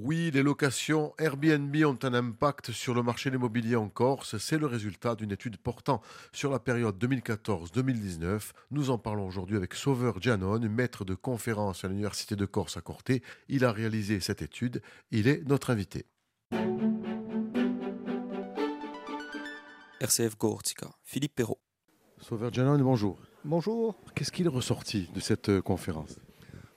Oui, les locations Airbnb ont un impact sur le marché de l'immobilier en Corse. C'est le résultat d'une étude portant sur la période 2014-2019. Nous en parlons aujourd'hui avec Sauveur Gianon, maître de conférence à l'Université de Corse à Corté. Il a réalisé cette étude. Il est notre invité. RCF Gortica, Philippe Perrault. Sauveur Gianon, bonjour. Bonjour. Qu'est-ce qu'il est ressorti de cette euh, conférence?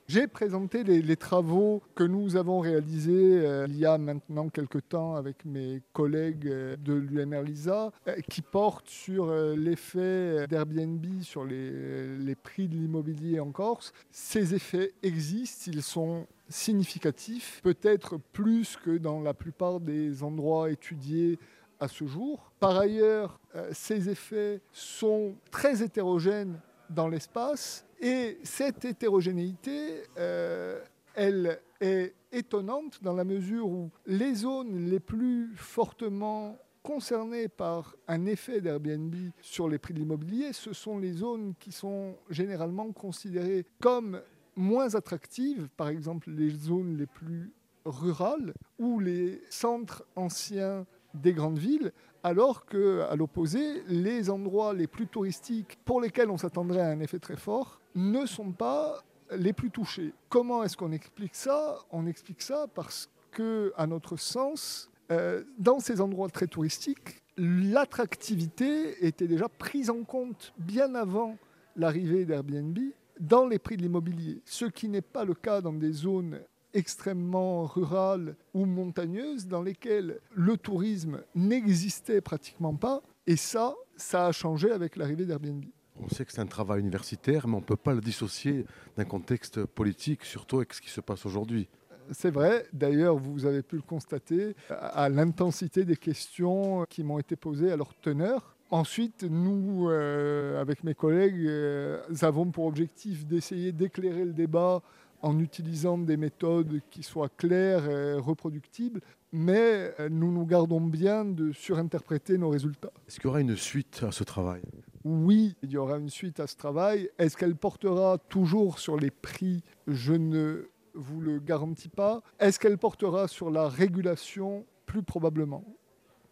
J'ai présenté les, travaux que nous avons réalisés euh, il y a maintenant quelques temps avec mes collègues euh, de l'UMR LISA, euh, qui portent sur l'effet d'Airbnb sur les prix de l'immobilier en Corse. Ces effets existent, ils sont significatifs, peut-être plus que dans la plupart des endroits étudiés à ce jour. Par ailleurs, ces effets sont très hétérogènes dans l'espace. Et cette hétérogénéité, euh, elle est étonnante dans la mesure où les zones les plus fortement concernées par un effet d'Airbnb sur les prix de l'immobilier, ce sont les zones qui sont généralement considérées comme moins attractives, par exemple les zones les plus rurales ou les centres anciens des grandes villes, alors qu'à l'opposé, les endroits les plus touristiques pour lesquels on s'attendrait à un effet très fort ne sont pas les plus touchés. Comment est-ce qu'on explique ça? On explique ça parce que, à notre sens, euh, dans ces endroits très touristiques, l'attractivité était déjà prise en compte bien avant l'arrivée d'Airbnb dans les prix de l'immobilier, ce qui n'est pas le cas dans des zones extrêmement rurales ou montagneuses dans lesquelles le tourisme n'existait pratiquement pas. Et ça, ça a changé avec l'arrivée d'Airbnb. On sait que c'est un travail universitaire, mais on ne peut pas le dissocier d'un contexte politique, surtout avec ce qui se passe aujourd'hui. C'est vrai, d'ailleurs vous avez pu le constater à l'intensité des questions qui m'ont été posées à leur teneur. Ensuite, nous, euh, avec mes collègues, euh, avons pour objectif d'essayer d'éclairer le débat en utilisant des méthodes qui soient claires et reproductibles, mais euh, nous nous gardons bien de surinterpréter nos résultats. Est-ce qu'il y aura une suite à ce travail? Oui, il y aura une suite à ce travail. Est-ce qu'elle portera toujours sur les prix? Je ne vous le garantis pas. Est-ce qu'elle portera sur la régulation? Plus probablement.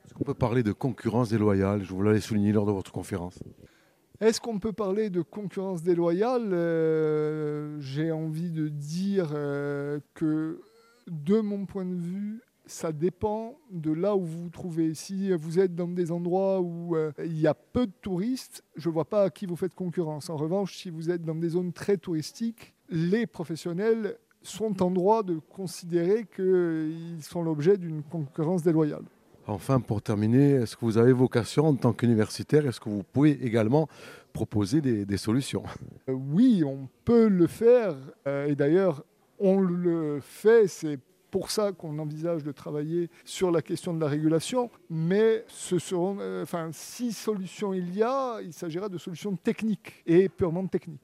Est-ce qu'on peut parler de concurrence déloyale? Je vous l'avais souligné lors de votre conférence. Est-ce qu'on peut parler de concurrence déloyale euh, J'ai envie de dire euh, que, de mon point de vue, ça dépend de là où vous vous trouvez. Si vous êtes dans des endroits où euh, il y a peu de touristes, je ne vois pas à qui vous faites concurrence. En revanche, si vous êtes dans des zones très touristiques, les professionnels sont en droit de considérer qu'ils sont l'objet d'une concurrence déloyale. Enfin, pour terminer, est-ce que vous avez vocation en tant qu'universitaire Est-ce que vous pouvez également proposer des, solutions? Euh, Oui, on peut le faire. Euh, et d'ailleurs, on le fait. C'est pour ça qu'on envisage de travailler sur la question de la régulation. Mais ce seront, euh, enfin, si solutions il y a, il s'agira de solutions techniques et purement techniques.